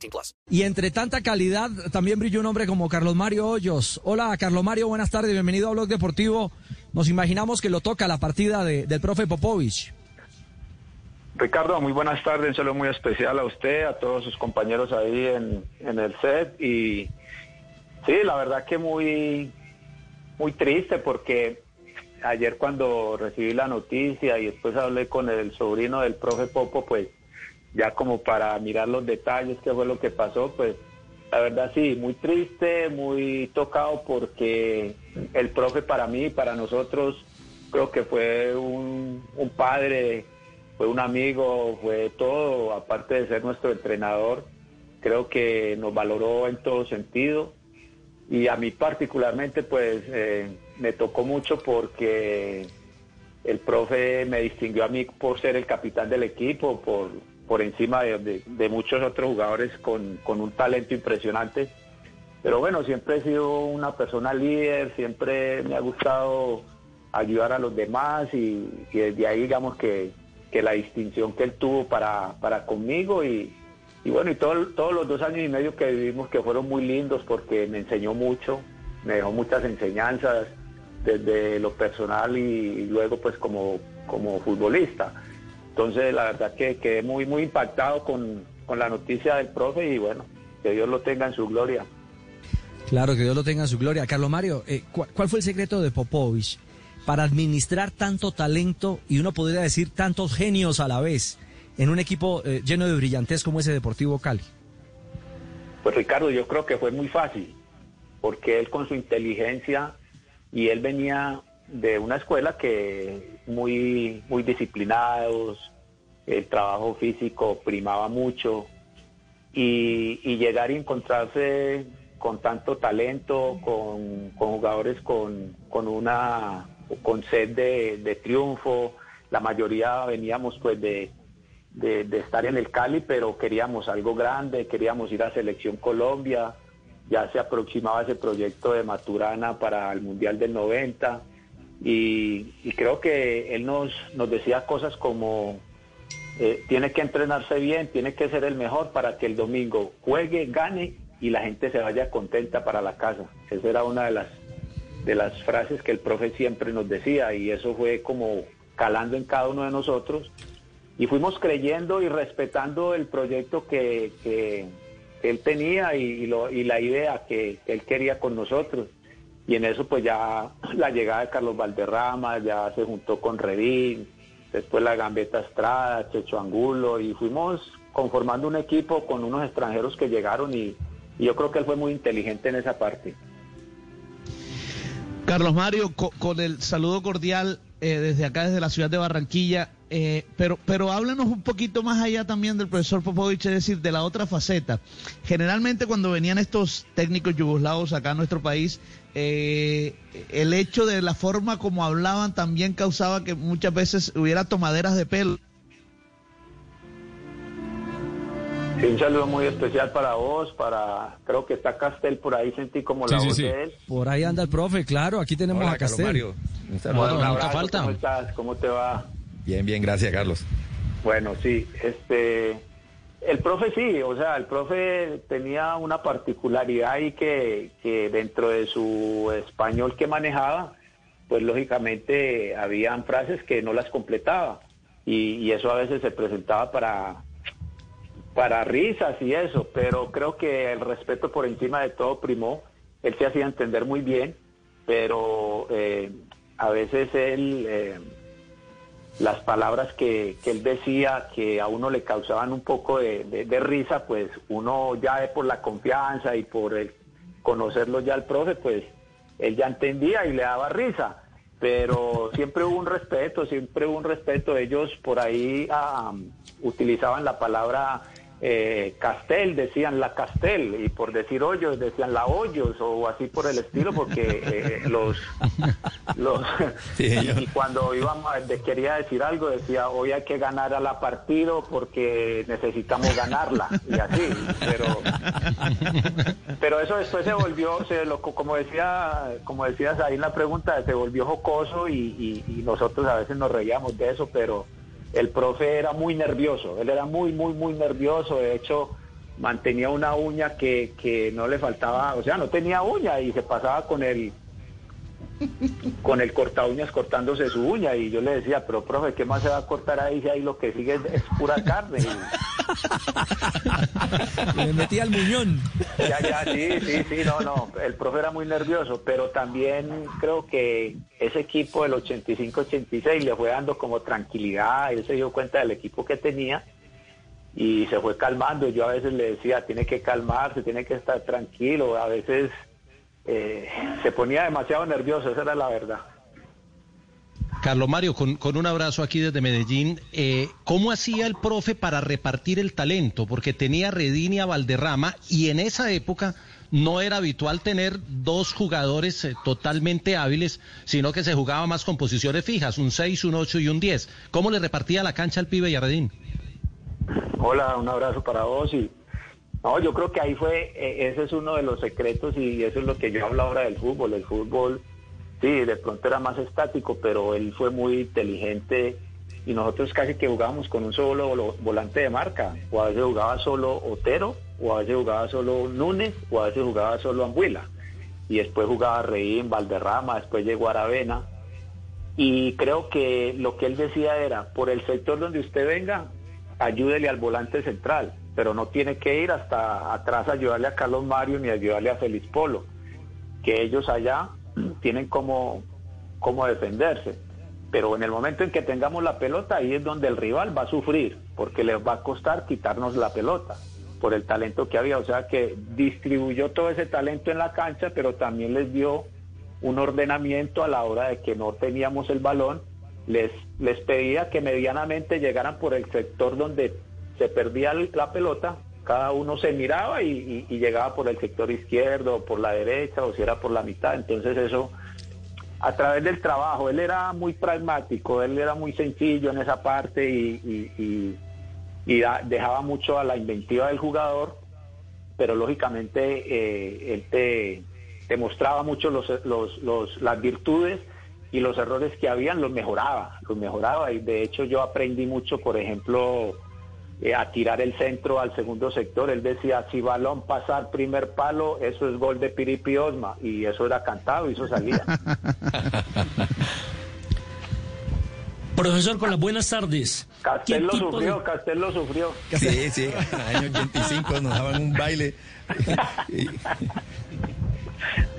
18 plus. Y entre tanta calidad también brilló un hombre como Carlos Mario Hoyos. Hola, Carlos Mario, buenas tardes, bienvenido a Blog Deportivo. Nos imaginamos que lo toca la partida de- del profe Popovich. Ricardo, muy buenas tardes, un saludo muy especial a usted, a todos sus compañeros ahí en, en el set y sí, la verdad que muy, muy triste porque ayer cuando recibí la noticia y después hablé con el sobrino del profe Popo, pues ya como para mirar los detalles, qué fue lo que pasó, pues la verdad sí, muy triste, muy tocado porque el profe para mí, para nosotros, creo que fue un, padre, fue un amigo, fue todo, aparte de ser nuestro entrenador, creo que nos valoró en todo sentido. Y a mí particularmente pues eh, me tocó mucho porque el profe me distinguió a mí por ser el capitán del equipo, por, por encima de, muchos otros jugadores con, un talento impresionante. Pero bueno, siempre he sido una persona líder, siempre me ha gustado ayudar a los demás y, desde ahí digamos que, la distinción que él tuvo para, para conmigo y, bueno, y todo- todos los dos años y medio que vivimos que fueron muy lindos porque me enseñó mucho, me dejó muchas enseñanzas desde lo personal y, y luego pues como, como futbolista. Entonces la verdad que quedé muy, muy impactado con, con la noticia del profe y bueno, que Dios lo tenga en su gloria. Claro, que Dios lo tenga en su gloria. Carlos Mario, eh, ¿cu- ¿cuál fue el secreto de Popovich para administrar tanto talento y uno podría decir tantos genios a la vez en un equipo eh, lleno de brillantez como ese Deportivo Cali? Pues Ricardo, yo creo que fue muy fácil, porque él con su inteligencia y él venía de una escuela que muy, muy disciplinados, el trabajo físico primaba mucho y, llegar y encontrarse con tanto talento, con, con jugadores con, con una con sed de, de triunfo, la mayoría veníamos pues de, de estar en el Cali, pero queríamos algo grande, queríamos ir a Selección Colombia, ya se aproximaba ese proyecto de Maturana para el Mundial del 90 y, creo que él nos, nos decía cosas como eh, tiene que entrenarse bien, tiene que ser el mejor para que el domingo juegue, gane y la gente se vaya contenta para la casa. Esa era una de las de las frases que el profe siempre nos decía y eso fue como calando en cada uno de nosotros y fuimos creyendo y respetando el proyecto que, que él tenía y, lo- y la idea que él quería con nosotros. Y en eso pues ya la llegada de Carlos Valderrama, ya se juntó con Redín, después la Gambeta Estrada, Checho Angulo y fuimos conformando un equipo con unos extranjeros que llegaron y, yo creo que él fue muy inteligente en esa parte. Carlos Mario, co- con el saludo cordial eh, desde acá, desde la ciudad de Barranquilla, eh, pero, pero háblanos un poquito más allá también del profesor Popovich, es decir, de la otra faceta. Generalmente cuando venían estos técnicos yugoslavos acá a nuestro país, eh, el hecho de la forma como hablaban también causaba que muchas veces hubiera tomaderas de pelo. Sí, un saludo muy especial para vos, para creo que está Castel por ahí, sentí como la Sí, voz sí. de él. Por ahí anda el profe, claro, aquí tenemos Hola, a Carlos Castel. Un saludo. Bueno, nunca falta. ¿Cómo estás? ¿Cómo te va? Bien, bien, gracias, Carlos. Bueno, sí, este, el profe sí, o sea, el profe tenía una particularidad ahí que, que dentro de su español que manejaba, pues lógicamente habían frases que no las completaba y, y eso a veces se presentaba para para risas y eso, pero creo que el respeto por encima de todo primó. Él se hacía entender muy bien, pero eh, a veces él, eh, las palabras que, que él decía que a uno le causaban un poco de, de- de risa, pues uno ya por la confianza y por el conocerlo ya al profe, pues él ya entendía y le daba risa. Pero siempre hubo un respeto, siempre hubo un respeto. Ellos por ahí ah, utilizaban la palabra eh, Castel decían la Castel y por decir hoyos decían la hoyos o así por el estilo porque eh, los, los Sí, y, cuando íbamos quería decir algo decía hoy hay que ganar a la partido porque necesitamos ganarla y así pero pero eso después se volvió se lo, como decía como decías ahí en la pregunta se volvió jocoso y, y- y nosotros a veces nos reíamos de eso pero el profe era muy nervioso él era muy muy muy nervioso de hecho mantenía una uña que, que no le faltaba o sea no tenía uña y se pasaba con el con el corta uñas cortándose su uña y yo le decía, pero profe, ¿qué más se va a cortar ahí si ahí lo que sigue es, es pura carne? Y Le metí al muñón. ya, ya, sí, sí, sí, no, no, el profe era muy nervioso, pero también creo que ese equipo del 85-86 le fue dando como tranquilidad, él se dio cuenta del equipo que tenía y se fue calmando. Yo a veces le decía, tiene que calmarse, tiene que estar tranquilo, a veces eh, se ponía demasiado nervioso, esa era la verdad. Carlos Mario, con, con un abrazo aquí desde Medellín, eh, ¿cómo hacía el profe para repartir el talento? Porque tenía y a Valderrama y en esa época no era habitual tener dos jugadores eh, totalmente hábiles, sino que se jugaba más con posiciones fijas, un 6, un 8 y un 10. ¿Cómo le repartía la cancha al pibe y a Redín? Hola, un abrazo para vos y no, yo creo que ahí fue, eh, ese es uno de los secretos y eso es lo que yo hablo ahora del fútbol. El fútbol, sí, de pronto era más estático, pero él fue muy inteligente y nosotros casi que jugábamos con un solo volante de marca, o a veces jugaba solo Otero, o a veces jugaba solo Núñez, o a veces jugaba solo Ambuila. Y después jugaba Reín, Valderrama, después llegó Aravena. Y creo que lo que él decía era, por el sector donde usted venga, ayúdele al volante central, pero no tiene que ir hasta atrás a ayudarle a Carlos Mario ni a ayudarle a Félix Polo, que ellos allá tienen como, como defenderse. Pero en el momento en que tengamos la pelota, ahí es donde el rival va a sufrir, porque les va a costar quitarnos la pelota por el talento que había. O sea que distribuyó todo ese talento en la cancha, pero también les dio un ordenamiento a la hora de que no teníamos el balón. Les, les pedía que medianamente llegaran por el sector donde se perdía la pelota. Cada uno se miraba y, llegaba por el sector izquierdo, o por la derecha, o si era por la mitad. Entonces eso a través del trabajo. Él era muy pragmático, él era muy sencillo en esa parte y, y- dejaba mucho a la inventiva del jugador, pero lógicamente eh, él te, te mostraba mucho los, los- los- las virtudes y los errores que habían, los mejoraba, los mejoraba. Y de hecho yo aprendí mucho, por ejemplo, eh, a tirar el centro al segundo sector. Él decía, si balón pasar primer palo, eso es gol de Piripi Osma. Y eso era cantado y eso salía. Profesor, con las buenas tardes. ¿Qué Castel lo sufrió, de- Castel lo sufrió. Sí, sí, año 85 nos daban un baile.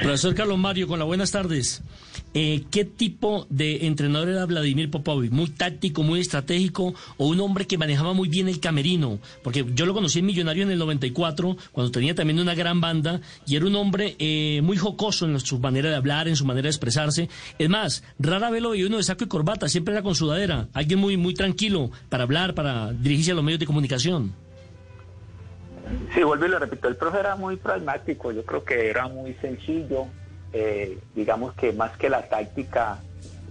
Profesor Carlos Mario, con las buenas tardes. Eh, ¿Qué tipo de entrenador era Vladimir Popovich? ¿Muy táctico, muy estratégico o un hombre que manejaba muy bien el camerino? Porque yo lo conocí en Millonario en el 94, cuando tenía también una gran banda, y era un hombre eh, muy jocoso en su manera de hablar, en su manera de expresarse. Es más, rara vez lo veía uno de saco y corbata, siempre era con sudadera. Alguien muy, muy tranquilo para hablar, para dirigirse a los medios de comunicación. Sí, vuelvo y le repito, el profe era muy pragmático, yo creo que era muy sencillo, eh, digamos que más que la táctica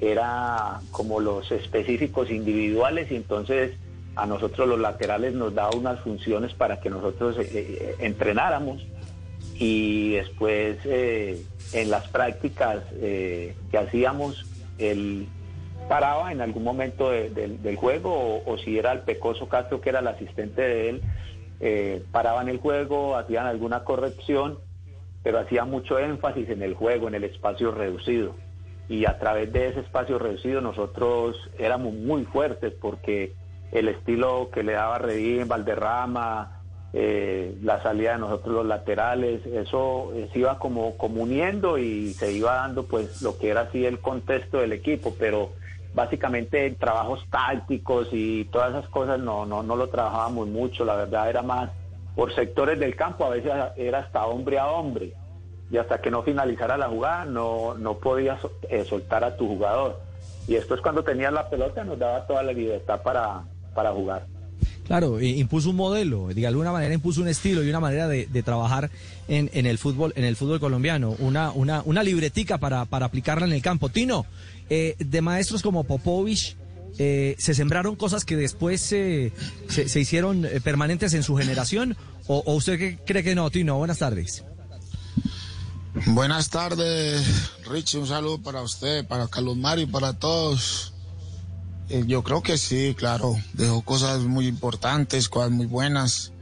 era como los específicos individuales y entonces a nosotros los laterales nos daba unas funciones para que nosotros eh, eh, entrenáramos y después eh, en las prácticas que hacíamos él paraba en algún momento de- del- del juego o, o si era el Pecoso Castro que era el asistente de él eh, paraban el juego, hacían alguna corrección, pero hacía mucho énfasis en el juego, en el espacio reducido. Y a través de ese espacio reducido nosotros éramos muy fuertes porque el estilo que le daba Redín, Valderrama, eh, la salida de nosotros los laterales, eso eh, se iba como, como uniendo y se iba dando pues lo que era así el contexto del equipo, pero básicamente trabajos tácticos y todas esas cosas no, no, no lo trabajábamos mucho, la verdad era más por sectores del campo, a veces era hasta hombre a hombre y hasta que no finalizara la jugada no, no podías eh, soltar a tu jugador. Y después cuando tenías la pelota nos daba toda la libertad para, para jugar. Claro, impuso un modelo, de alguna manera impuso un estilo y una manera de, de trabajar en, en el fútbol, en el fútbol colombiano, una, una, una libretica para, para aplicarla en el campo. Tino, eh, de maestros como Popovich, eh, ¿se sembraron cosas que después se, se hicieron eh, permanentes en su generación? ¿O, usted cree que no, Tino? Buenas tardes. Buenas tardes, Richie. Un saludo para usted, para Carlos Mario, para todos. Eh, yo creo que sí, claro. Dejó cosas muy importantes, cosas muy buenas.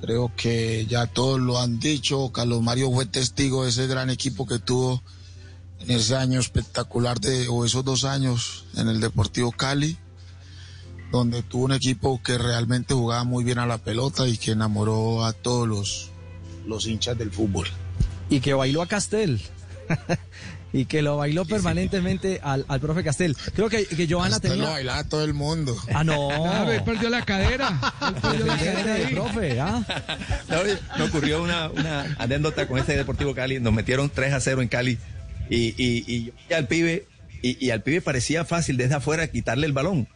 Creo que ya todos lo han dicho. Carlos Mario fue testigo de ese gran equipo que tuvo en ese año espectacular de, o esos dos años en el Deportivo Cali, donde tuvo un equipo que realmente jugaba muy bien a la pelota y que enamoró a todos los, los hinchas del fútbol. Y que bailó a Castel. Y que lo bailó permanentemente al, al profe Castel. Creo que, que Johanna lo tenía... bailaba todo el mundo. Ah, no. Ah, él perdió la cadera. Perdió la cadera ahí. profe, ¿ah? No, me ocurrió una, una anécdota con ese Deportivo Cali. Nos metieron 3 a 0 en Cali y, y, y yo vi al pibe, y, y al pibe parecía fácil desde afuera quitarle el balón.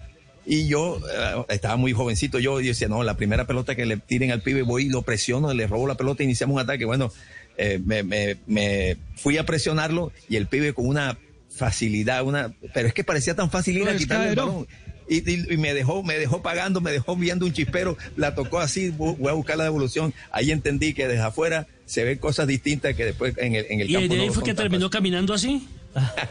Y yo eh, estaba muy jovencito, yo, y decía, no, la primera pelota que le tiren al pibe, voy y lo presiono, le robo la pelota, iniciamos un ataque. Bueno, eh, me, me, me fui a presionarlo y el pibe con una facilidad, una, pero es que parecía tan fácil ir a quitarle el balón. Y, y- y me dejó, me dejó pagando, me dejó viendo un chispero, la tocó así, vo- voy a buscar la devolución. Ahí entendí que desde afuera se ven cosas distintas que después en el, en el ¿Y campo. de ahí no fue que terminó caminando así?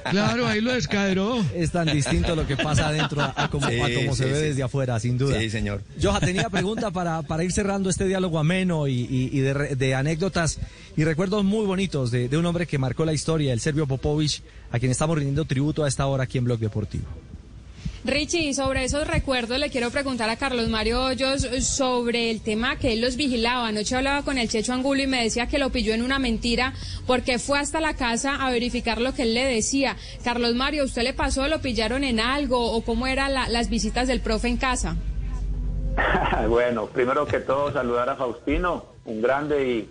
Claro, ahí lo descaderó. Es tan distinto lo que pasa adentro a, a como, Sí, a como se sí, ve sí. desde afuera, sin duda. Sí, señor. Joja, tenía pregunta para, para ir cerrando este diálogo ameno y, y- y de, re- de anécdotas y recuerdos muy bonitos de, de un hombre que marcó la historia, el Serbio Popovich, a quien estamos rindiendo tributo a esta hora aquí en Blog Deportivo. Richie, sobre esos recuerdos le quiero preguntar a Carlos Mario Hoyos sobre el tema que él los vigilaba. Anoche hablaba con el Checho Angulo y me decía que lo pilló en una mentira porque fue hasta la casa a verificar lo que él le decía. Carlos Mario, ¿usted le pasó? ¿Lo pillaron en algo? ¿O cómo eran la- las visitas del profe en casa? bueno, primero que todo saludar a Faustino, un grande y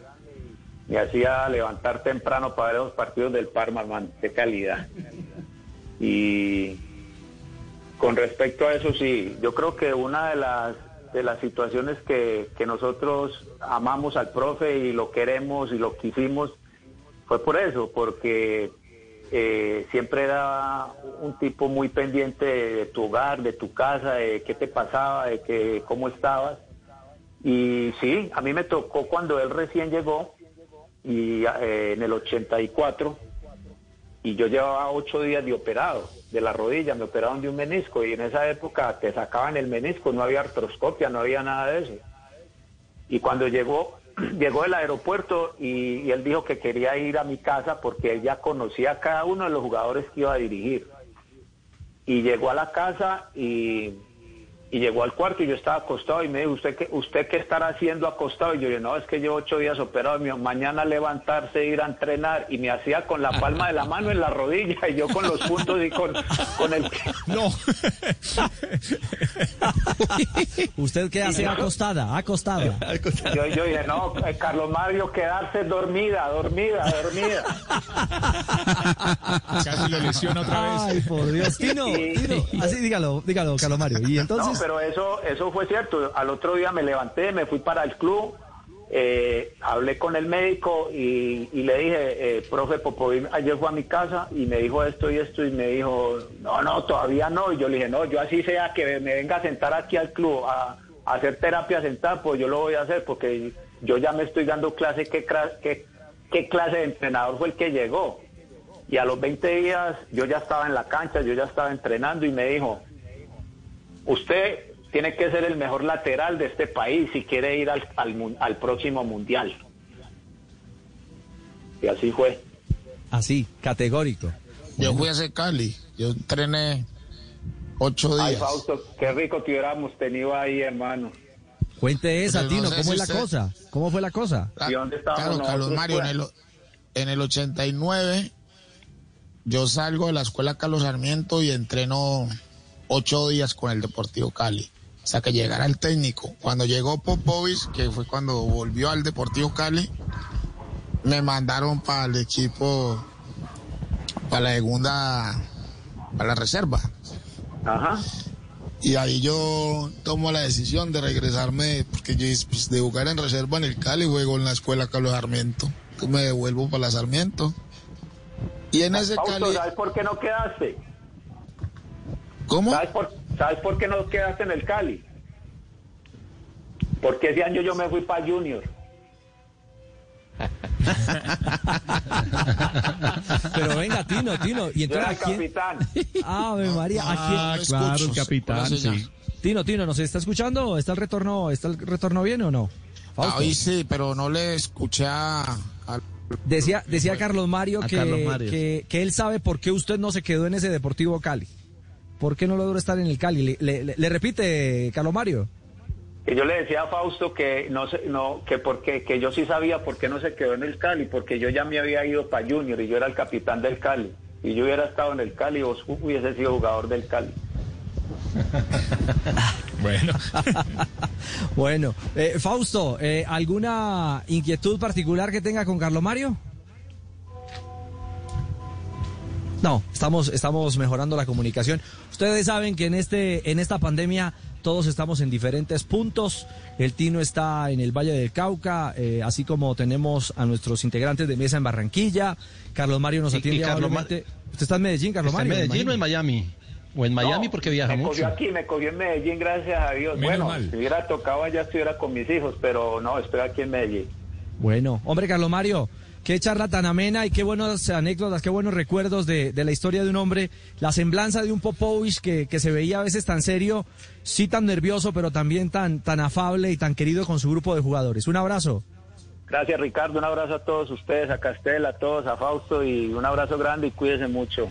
me hacía levantar temprano para ver los partidos del Parma, man, de calidad. Y con respecto a eso, sí, yo creo que una de las de las situaciones que, que nosotros amamos al profe y lo queremos y lo quisimos fue por eso, porque eh, siempre era un tipo muy pendiente de, tu hogar, de tu casa, de qué te pasaba, de que, cómo estabas. Y sí, a mí me tocó cuando él recién llegó, y eh, en el 84, y yo llevaba ocho días de operado de la rodilla, me operaron de un menisco, y en esa época te sacaban el menisco, no había artroscopia, no había nada de eso. Y cuando llegó, llegó del aeropuerto y, y él dijo que quería ir a mi casa porque él ya conocía a cada uno de los jugadores que iba a dirigir. Y llegó a la casa y, y llegó al cuarto y yo estaba acostado y me dijo, ¿usted qué, ¿usted qué estará haciendo acostado? Y yo dije, no, es que llevo ocho días operado, y me dijo, mañana levantarse, ir a entrenar y me hacía con la palma de la mano en la rodilla y yo con los puntos y con, con el... No. ¿Usted qué hace acostada? Acostada. Yo, yo dije, no, eh, Carlos Mario, quedarse dormida, dormida, dormida. Casi lo lesiona otra vez. Ay, por Dios. Tino, así dígalo, dígalo, Carlos Mario. Y entonces, No, pero eso, eso fue cierto. Al otro día me levanté, me fui para el club, eh, hablé con el médico y, le dije, eh, profe Popovic, ayer fue a mi casa y me dijo esto y esto y me dijo, no, no, todavía no. Y yo le dije, no, yo así sea que me venga a sentar aquí al club a, hacer terapia sentar, pues yo lo voy a hacer porque yo ya me estoy dando clase, qué, qué, qué clase de entrenador fue el que llegó. Y a los 20 días yo ya estaba en la cancha, yo ya estaba entrenando y me dijo, usted tiene que ser el mejor lateral de este país si quiere ir al, al, al próximo mundial. Y así fue. así, categórico. Yo fui a ese Cali, yo entrené ocho Ay, días. Fausto, qué rico que hubiéramos tenido ahí, hermano. Cuente esa, no Tino, sé ¿cómo si es la usted- cosa? ¿Cómo fue la cosa? ¿Y dónde estábamos Claro, Carlos Mario, en el, en el 89 yo salgo de la escuela Carlos Sarmiento y entreno ocho días con el Deportivo Cali. O sea, que llegara el técnico. Cuando llegó Popovich, que fue cuando volvió al Deportivo Cali, me mandaron para el equipo, para la segunda, para la reserva. Ajá. Y ahí yo tomo la decisión de regresarme, porque yo pues, de jugar en reserva en el Cali, juego en la escuela Carlos Sarmiento. Me devuelvo para la Sarmiento. Y en ese Fausto, Cali... ¿sabes por qué no quedaste? ¿Cómo? ¿Sabes por, ¿Sabes por qué no quedaste en el Cali? Porque ese año yo me fui para Junior. Pero venga, Tino, Tino. Y Yo entonces, era ¿a el quién? capitán. Ave María, ¿a quién? Ah, No claro, el capitán, sí. Tino, Tino, ¿nos está escuchando? ¿Está el retorno, está el retorno bien o no? Fausto. Ahí sí, pero no le escuché a... a- Decía, decía Carlos Mario, que, Carlos Mario. que, que él sabe por qué usted no se quedó en ese Deportivo Cali. ¿Por qué no logró estar en el Cali? Le, le- repite, Carlos Mario. Y yo le decía a Fausto que no sé, no, que porque que yo sí sabía por qué no se quedó en el Cali, porque yo ya me había ido para Junior y yo era el capitán del Cali. Y yo hubiera estado en el Cali, vos hubiese sido jugador del Cali. Bueno, Bueno, eh, Fausto, eh, ¿alguna inquietud particular que tenga con Carlos Mario? No, estamos, estamos mejorando la comunicación. Ustedes saben que en este, en esta pandemia todos estamos en diferentes puntos. El Tino está en el Valle del Cauca, eh, así como tenemos a nuestros integrantes de mesa en Barranquilla. Carlos Mario nos Y- y atiende Carlos amablemente. ¿Usted está en Medellín, Carlos ¿Está en Mario? Medellín o en Miami? O en Miami No, porque viaja me mucho. cogió aquí, me cogió en Medellín, gracias a Dios. Menos bueno, mal. si hubiera tocado allá estuviera con mis hijos, pero no, estoy aquí en Medellín. Bueno, hombre, Carlos Mario, qué charla tan amena y qué buenas anécdotas, qué buenos recuerdos de, de la historia de un hombre, la semblanza de un Popovich que, que se veía a veces tan serio, sí tan nervioso, pero también tan, tan afable y tan querido con su grupo de jugadores. Un abrazo. Gracias Ricardo, un abrazo a todos ustedes, a Castel, a todos, a Fausto y un abrazo grande y cuídense mucho.